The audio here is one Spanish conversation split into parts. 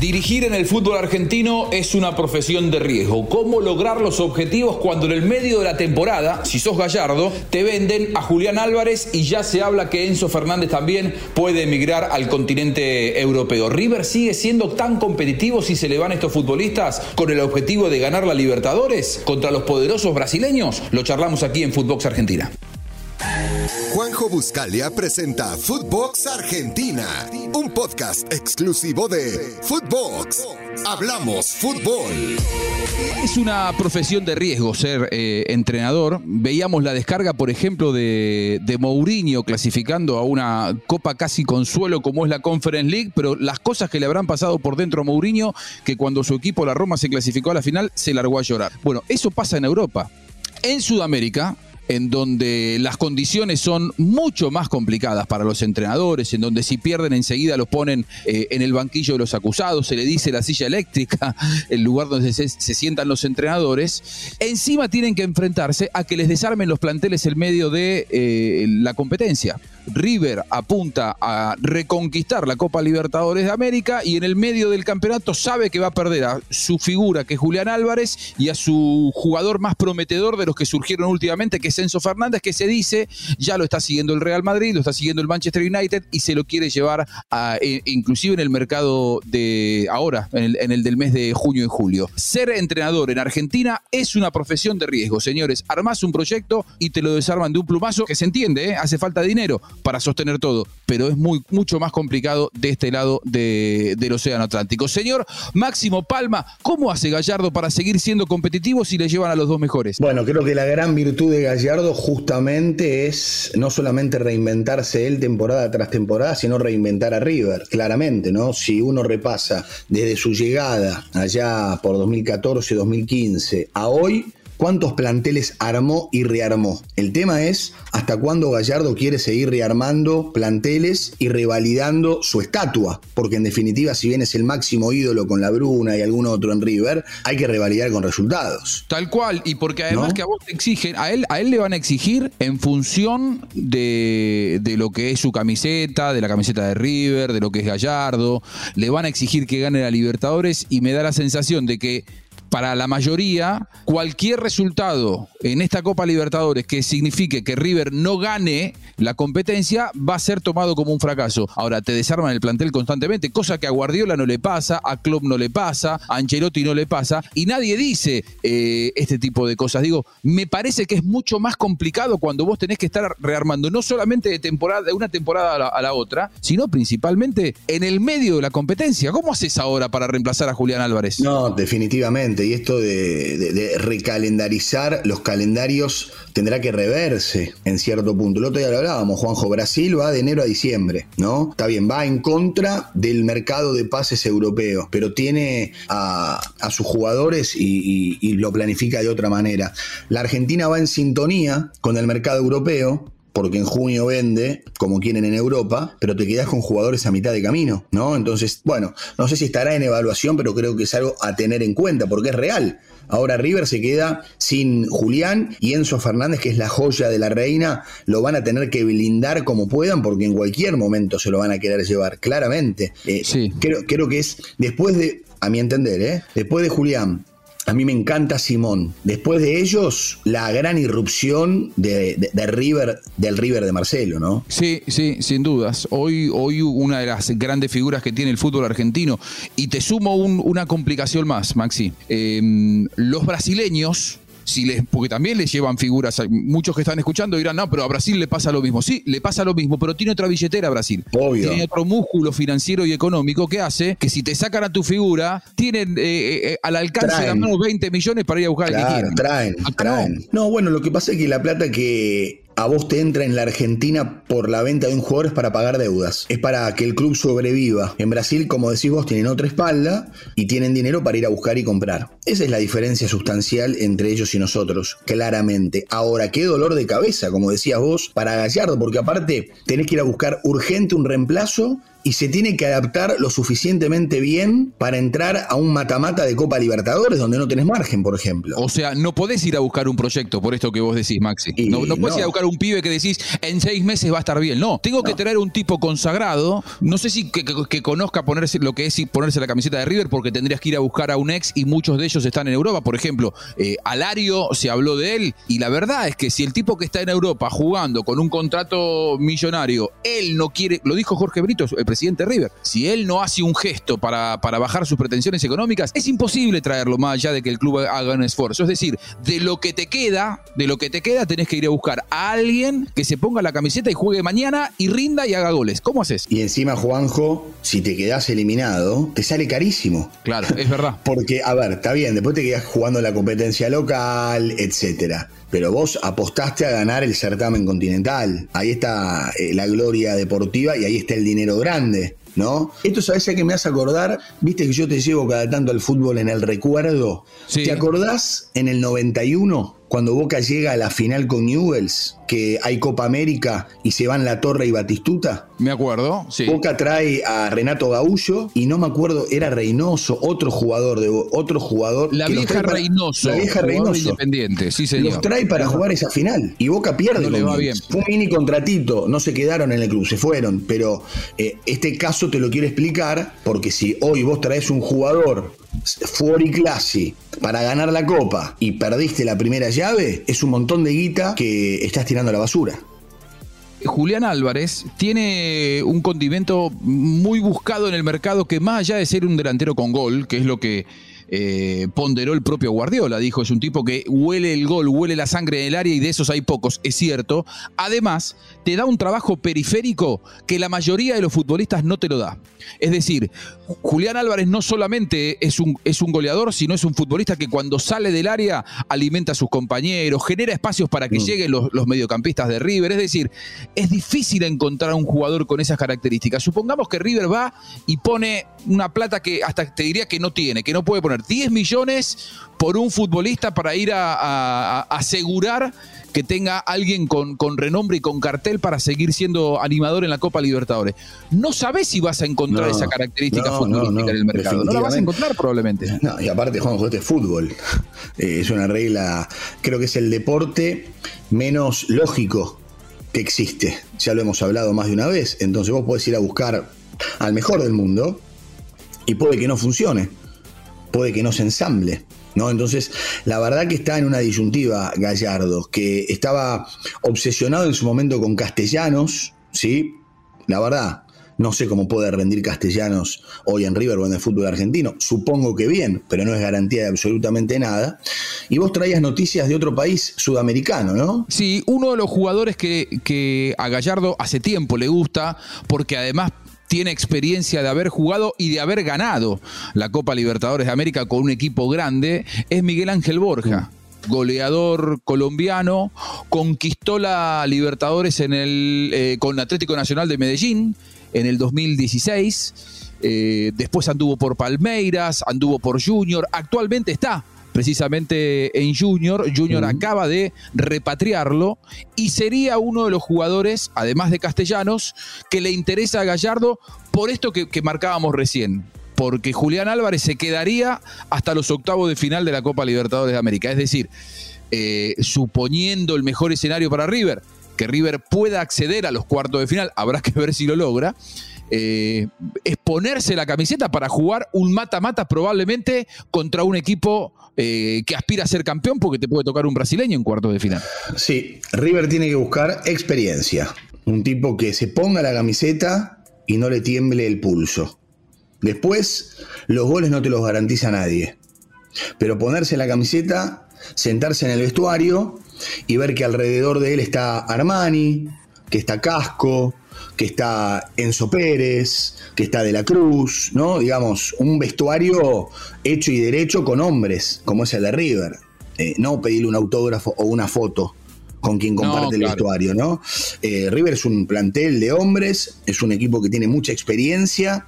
Dirigir en el fútbol argentino es una profesión de riesgo. ¿Cómo lograr los objetivos cuando en el medio de la temporada, si sos gallardo, te venden a Julián Álvarez y ya se habla que Enzo Fernández también puede emigrar al continente europeo? ¿River sigue siendo tan competitivo si se le van estos futbolistas con el objetivo de ganar la Libertadores contra los poderosos brasileños? Lo charlamos aquí en Footbox Argentina. Juanjo Buscalia presenta Footbox Argentina, un podcast exclusivo de Footbox. Hablamos fútbol. Es una profesión de riesgo ser eh, entrenador. Veíamos la descarga, por ejemplo, de, de Mourinho clasificando a una copa casi consuelo como es la Conference League, pero las cosas que le habrán pasado por dentro a Mourinho, que cuando su equipo, la Roma, se clasificó a la final, se largó a llorar. Bueno, eso pasa en Europa. En Sudamérica, en donde las condiciones son mucho más complicadas para los entrenadores, en donde si pierden enseguida los ponen eh, en el banquillo de los acusados, se le dice la silla eléctrica, el lugar donde se, sientan los entrenadores, encima tienen que enfrentarse a que les desarmen los planteles en medio de eh, la competencia. River apunta a reconquistar la Copa Libertadores de América y en el medio del campeonato sabe que va a perder a su figura, que es Julián Álvarez, y a su jugador más prometedor de los que surgieron últimamente, que es Enzo Fernández, que se dice ya lo está siguiendo el Real Madrid, lo está siguiendo el Manchester United y se lo quiere llevar a, e, inclusive en el mercado de ahora, en el, del mes de junio y julio. Ser entrenador en Argentina es una profesión de riesgo, señores. Armás un proyecto y te lo desarman de un plumazo, que se entiende, ¿eh? hace falta dinero para sostener todo, pero es muy, mucho más complicado de este lado del Océano Atlántico. Señor Máximo Palma, ¿cómo hace Gallardo para seguir siendo competitivo si le llevan a los dos mejores? Bueno, creo que la gran virtud de Gallardo justamente es no solamente reinventarse él temporada tras temporada, sino reinventar a River, claramente, ¿no? Si uno repasa desde su llegada allá por 2014, 2015 a hoy, cuántos planteles armó y rearmó. El tema es hasta cuándo Gallardo quiere seguir rearmando planteles y revalidando su estatua, porque en definitiva, si bien es el máximo ídolo con la Bruna y algún otro en River, hay que revalidar con resultados. Tal cual, y porque además que a vos te exigen, a él, a él le van a exigir en función de, de lo que es su camiseta, de la camiseta de River, de lo que es Gallardo, le van a exigir que gane la Libertadores y me da la sensación de que para la mayoría, cualquier resultado en esta Copa Libertadores que signifique que River no gane la competencia va a ser tomado como un fracaso. Ahora, te desarman el plantel constantemente, cosa que a Guardiola no le pasa, a Klopp no le pasa, a Ancelotti no le pasa, y nadie dice eh, este tipo de cosas. Digo, me parece que es mucho más complicado cuando vos tenés que estar rearmando, no solamente de, temporada, de una temporada a la, a la otra, sino principalmente en el medio de la competencia. ¿Cómo haces ahora para reemplazar a Julián Álvarez? No, definitivamente y esto de, recalendarizar los calendarios tendrá que reverse en cierto punto. El otro día lo hablábamos, Juanjo, Brasil va de enero a diciembre, ¿no? Está bien, va en contra del mercado de pases europeo, pero tiene a, sus jugadores y, y lo planifica de otra manera. La Argentina va en sintonía con el mercado europeo, porque en junio vende como quieren en Europa, pero te quedas con jugadores a mitad de camino, ¿no? Entonces, bueno, no sé si estará en evaluación, pero creo que es algo a tener en cuenta, porque es real. Ahora River se queda sin Julián y Enzo Fernández, que es la joya de la reina, lo van a tener que blindar como puedan, porque en cualquier momento se lo van a querer llevar, claramente. Eh, sí. creo, creo que es, después de, a mi entender, ¿eh? después de Julián, a mí me encanta Simón. Después de ellos, la gran irrupción de, River, del River de Marcelo, ¿no? Sí, sí, sin dudas. Hoy, hoy una de las grandes figuras que tiene el fútbol argentino. Y te sumo una complicación más, Maxi. Em, los brasileños si les, porque también les llevan figuras, muchos que están escuchando dirán, no, pero a Brasil le pasa lo mismo. Sí, le pasa lo mismo, pero tiene otra billetera Brasil. Obvio. Tiene otro músculo financiero y económico que hace que si te sacan a tu figura, tienen eh, eh, eh, al alcance de la mano 20 millones para ir a buscar al que quieran. Traen, traen. No. bueno, lo que pasa es que la plata que a vos te entra en la Argentina por la venta de un jugador es para pagar deudas. Es para que el club sobreviva. En Brasil, como decís vos, tienen otra espalda y tienen dinero para ir a buscar y comprar. Esa es la diferencia sustancial entre ellos y nosotros, claramente. Ahora, qué dolor de cabeza, como decías vos, para Gallardo, porque aparte tenés que ir a buscar urgente un reemplazo y se tiene que adaptar lo suficientemente bien para entrar a un matamata de Copa Libertadores donde no tenés margen, por ejemplo. O sea, no podés ir a buscar un proyecto, por esto que vos decís, Maxi. no, no podés ir a buscar un pibe que decís, en seis meses va a estar bien. No, tengo que traer un tipo consagrado, no sé si que, conozca ponerse lo que es ponerse la camiseta de River, porque tendrías que ir a buscar a un ex y muchos de ellos están en Europa. Por ejemplo, eh, Alario se habló de él y la verdad es que si el tipo que está en Europa jugando con un contrato millonario, él no quiere, lo dijo Jorge Brito, el presidente de River, si él no hace un gesto para, para bajar sus pretensiones económicas, es imposible traerlo más allá de que el club haga un esfuerzo. Es decir, de lo que te queda, de lo que te queda, tenés que ir a buscar a alguien que se ponga la camiseta y juegue mañana y rinda y haga goles. ¿Cómo haces? Y encima, Juanjo, si te quedás eliminado, te sale carísimo. Claro, es verdad. Porque, a ver, está bien, después te quedás jugando la competencia local, etcétera pero vos apostaste a ganar el certamen continental. Ahí está eh, la gloria deportiva y ahí está el dinero grande. ¿no? Esto sabes a que me hace acordar, viste que yo te llevo cada tanto al fútbol en el recuerdo. ¿Te acordás en el 91 cuando Boca llega a la final con Newells, que hay Copa América y se van La Torre y Batistuta? Me acuerdo, sí. Boca trae a Renato Gaullo y no me acuerdo, era Reynoso, otro jugador de otro jugador. La vieja Reynoso. La vieja Reynoso. Independiente, sí señor. Los trae para jugar esa final y Boca pierde. No va bien. Fue un mini contratito, no se quedaron en el club, se fueron. Pero eh, este caso te lo quiero explicar porque si hoy vos traes un jugador fuori clase para ganar la copa y perdiste la primera llave, es un montón de guita que estás tirando a la basura. Julián Álvarez tiene un condimento muy buscado en el mercado que más allá de ser un delantero con gol, que es lo que eh, ponderó el propio Guardiola. Dijo, es un tipo que huele el gol, huele la sangre en el área y de esos hay pocos, es cierto. Además, te da un trabajo periférico que la mayoría de los futbolistas no te lo da. Es decir, Julián Álvarez no solamente es un, es un goleador, sino es un futbolista que cuando sale del área alimenta a sus compañeros, genera espacios para que mm. lleguen los, los mediocampistas de River. Es decir, es difícil encontrar un jugador con esas características. Supongamos que River va y pone una plata que hasta te diría que no tiene, que no puede poner 10 millones por un futbolista para ir a, asegurar que tenga alguien con, con, renombre y con cartel para seguir siendo animador en la Copa Libertadores. No sabes si vas a encontrar esa característica futbolística en el mercado. No la vas a encontrar probablemente. No, y aparte, Juan, este es fútbol. Eh, es una regla, creo que es el deporte menos lógico que existe. Ya lo hemos hablado más de una vez. Entonces vos podés ir a buscar al mejor del mundo y puede que no funcione puede que no se ensamble. ¿No? Entonces, la verdad que está en una disyuntiva Gallardo, que estaba obsesionado en su momento con castellanos, ¿sí? La verdad, no sé cómo puede rendir castellanos hoy en River o en el fútbol argentino. Supongo que bien, pero no es garantía de absolutamente nada. Y vos traías noticias de otro país sudamericano, ¿no? Sí, uno de los jugadores que, que a Gallardo hace tiempo le gusta, porque además tiene experiencia de haber jugado y de haber ganado la Copa Libertadores de América con un equipo grande, es Miguel Ángel Borja goleador colombiano, conquistó la Libertadores en el, eh, con Atlético Nacional de Medellín en el 2016, eh, después anduvo por Palmeiras, anduvo por Junior, actualmente está precisamente en Junior. Junior acaba de repatriarlo y sería uno de los jugadores, además de Castellanos, que le interesa a Gallardo por esto que, marcábamos recién. Porque Julián Álvarez se quedaría hasta los octavos de final de la Copa Libertadores de América. Es decir, eh, suponiendo el mejor escenario para River, que River pueda acceder a los cuartos de final, habrá que ver si lo logra. Eh, es ponerse la camiseta para jugar un mata-mata probablemente contra un equipo eh, que aspira a ser campeón porque te puede tocar un brasileño en cuartos de final. Sí, River tiene que buscar experiencia. Un tipo que se ponga la camiseta y no le tiemble el pulso. Después, los goles no te los garantiza nadie. Pero ponerse la camiseta, sentarse en el vestuario y ver que alrededor de él está Armani, que está Casco, que está Enzo Pérez, que está De la Cruz, ¿no? Digamos, un vestuario hecho y derecho con hombres, como es el de River. Eh, no pedirle un autógrafo o una foto con quien comparte el vestuario, ¿no? Eh, River es un plantel de hombres, es un equipo que tiene mucha experiencia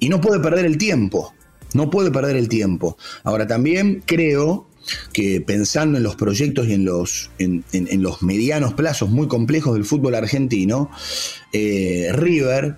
y no puede perder el tiempo. No puede perder el tiempo. Ahora también creo que pensando en los proyectos y en los, en, los medianos plazos muy complejos del fútbol argentino, eh, River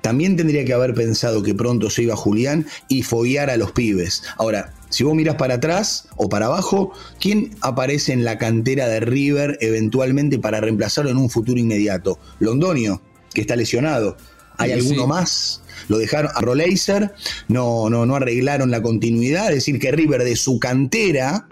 también tendría que haber pensado que pronto se iba Julián y foguear a los pibes. Ahora, si vos miras para atrás o para abajo, ¿quién aparece en la cantera de River eventualmente para reemplazarlo en un futuro inmediato? Londonio, que está lesionado. ¿Hay alguno más? Lo dejaron a Roleiser, no, no, no arreglaron la continuidad, es decir, que River de su cantera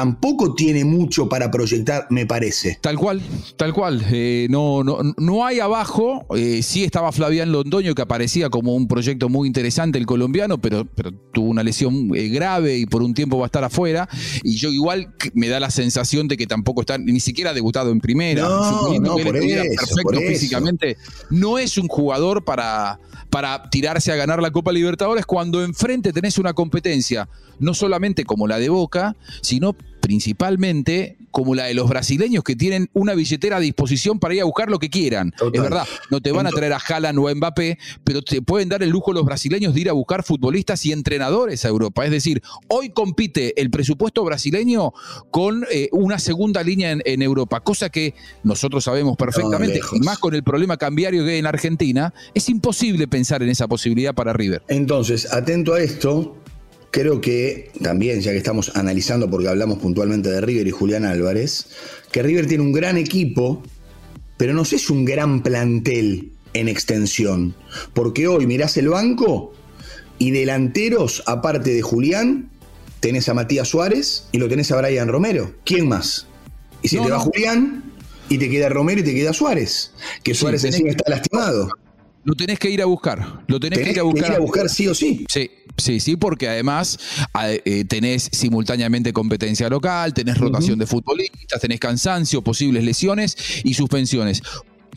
tampoco tiene mucho para proyectar, me parece. Tal cual, tal cual. Eh, no, no, no hay abajo. Eh, sí estaba Flavián Londoño, que aparecía como un proyecto muy interesante, el colombiano, pero, pero tuvo una lesión eh, grave y por un tiempo va a estar afuera. Y yo igual me da la sensación de que tampoco está ni siquiera debutado en primera. No, no, por eso, perfecto físicamente. No es un jugador para, para tirarse a ganar la Copa Libertadores cuando enfrente tenés una competencia, no solamente como la de Boca, sino principalmente como la de los brasileños que tienen una billetera a disposición para ir a buscar lo que quieran. Es verdad, no te van a traer a Haaland o a Mbappé, pero te pueden dar el lujo los brasileños de ir a buscar futbolistas y entrenadores a Europa. Es decir, hoy compite el presupuesto brasileño con eh, una segunda línea en, Europa, cosa que nosotros sabemos perfectamente, y más con el problema cambiario que hay en Argentina, es imposible pensar en esa posibilidad para River. Entonces, atento a esto, creo que también, ya que estamos analizando, porque hablamos puntualmente de River y Julián Álvarez, que River tiene un gran equipo, pero no sé si un gran plantel en extensión. Porque hoy mirás el banco y delanteros, aparte de Julián, tenés a Matías Suárez y lo tenés a Brian Romero. ¿Quién más? Y si te va Julián y te queda Romero y te queda Suárez, que Suárez encima está lastimado. Lo tenés que ir a buscar. Lo tenés, que ir a buscar. Que ir a buscar sí o sí. Sí, sí, sí, porque además eh, tenés simultáneamente competencia local, tenés rotación de futbolistas, tenés cansancio, posibles lesiones y suspensiones.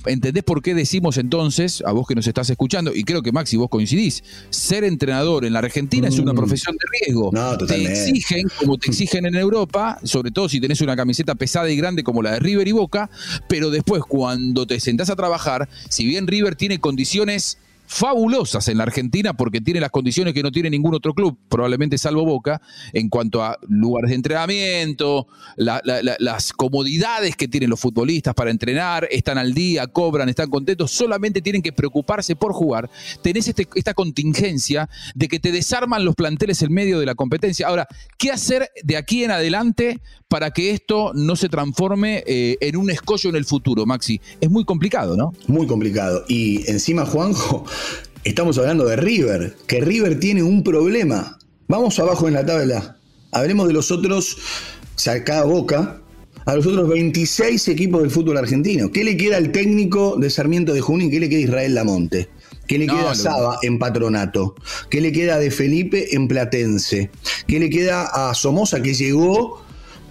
¿Entendés por qué decimos entonces, a vos que nos estás escuchando, y creo que Maxi vos coincidís, ser entrenador en la Argentina es una mm. profesión de riesgo. No, te exigen, como te exigen en Europa, sobre todo si tenés una camiseta pesada y grande como la de River y Boca, pero después cuando te sentás a trabajar, si bien River tiene condiciones fabulosas en la Argentina porque tiene las condiciones que no tiene ningún otro club, probablemente salvo Boca, en cuanto a lugares de entrenamiento, las comodidades que tienen los futbolistas para entrenar, están al día, cobran, están contentos, solamente tienen que preocuparse por jugar. Tenés este, esta contingencia de que te desarman los planteles en medio de la competencia. Ahora, ¿qué hacer de aquí en adelante para que esto no se transforme eh, en un escollo en el futuro, Maxi? Es muy complicado, ¿no? Muy complicado. Y encima, Juanjo, estamos hablando de River, que River tiene un problema. Vamos abajo en la tabla. Hablemos de los otros, saca Boca, a los otros 26 equipos del fútbol argentino. ¿Qué le queda al técnico de Sarmiento de Junín? ¿Qué le queda a Israel Lamonte? ¿Qué le queda a Saba en Patronato? ¿Qué le queda de Felipe en Platense? ¿Qué le queda a Somoza que llegó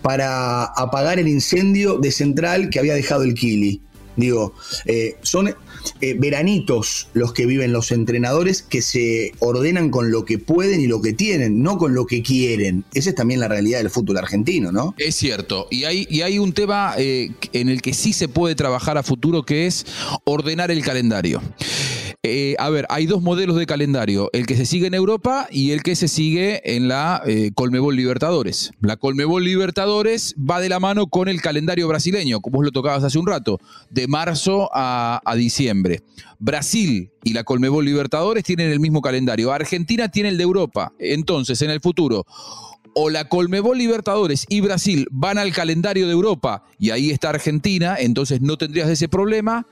para apagar el incendio de Central que había dejado el Kili. Digo, eh, son eh, veranitos los que viven los entrenadores que se ordenan con lo que pueden y lo que tienen, no con lo que quieren. Esa es también la realidad del fútbol argentino, ¿no? Es cierto. Y hay, y hay un tema eh, en el que sí se puede trabajar a futuro que es ordenar el calendario. Eh, a ver, hay dos modelos de calendario, el que se sigue en Europa y el que se sigue en la eh, Colmebol Libertadores. La Colmebol Libertadores va de la mano con el calendario brasileño, como vos lo tocabas hace un rato, de marzo a, a diciembre. Brasil y la Colmebol Libertadores tienen el mismo calendario. Argentina tiene el de Europa. Entonces, en el futuro, o la Colmebol Libertadores y Brasil van al calendario de Europa y ahí está Argentina, entonces no tendrías ese problema,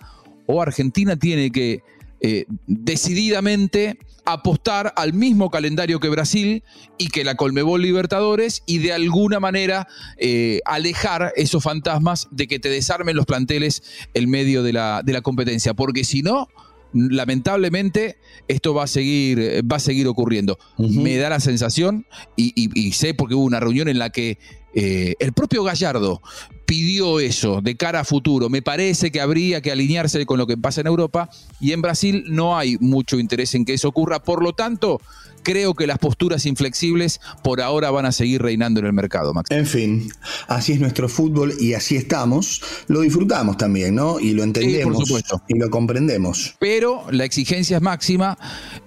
o Argentina tiene que eh, decididamente apostar al mismo calendario que Brasil y que la Colmebol Libertadores y de alguna manera eh, alejar esos fantasmas de que te desarmen los planteles en medio de la, de la competencia, porque si no, lamentablemente esto va a seguir, va a seguir ocurriendo. Me da la sensación, y, sé porque hubo una reunión en la que eh, el propio Gallardo pidió eso de cara a futuro. Me parece que habría que alinearse con lo que pasa en Europa y en Brasil no hay mucho interés en que eso ocurra. Por lo tanto, creo que las posturas inflexibles por ahora van a seguir reinando en el mercado, Max. En fin, así es nuestro fútbol y así estamos. Lo disfrutamos también, ¿no? Y lo entendemos y lo comprendemos. Pero la exigencia es máxima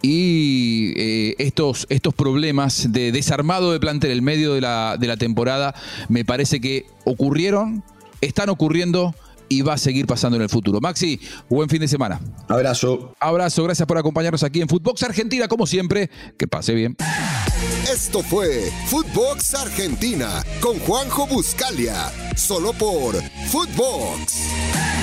y eh, estos, estos problemas de desarmado de plantel en medio de la, de la temporada me parece que ocurrieron, están ocurriendo y va a seguir pasando en el futuro. Maxi, buen fin de semana. Abrazo. Abrazo, gracias por acompañarnos aquí en Footbox Argentina, como siempre. Que pase bien. Esto fue Footbox Argentina con Juanjo Buscalia, solo por Footbox.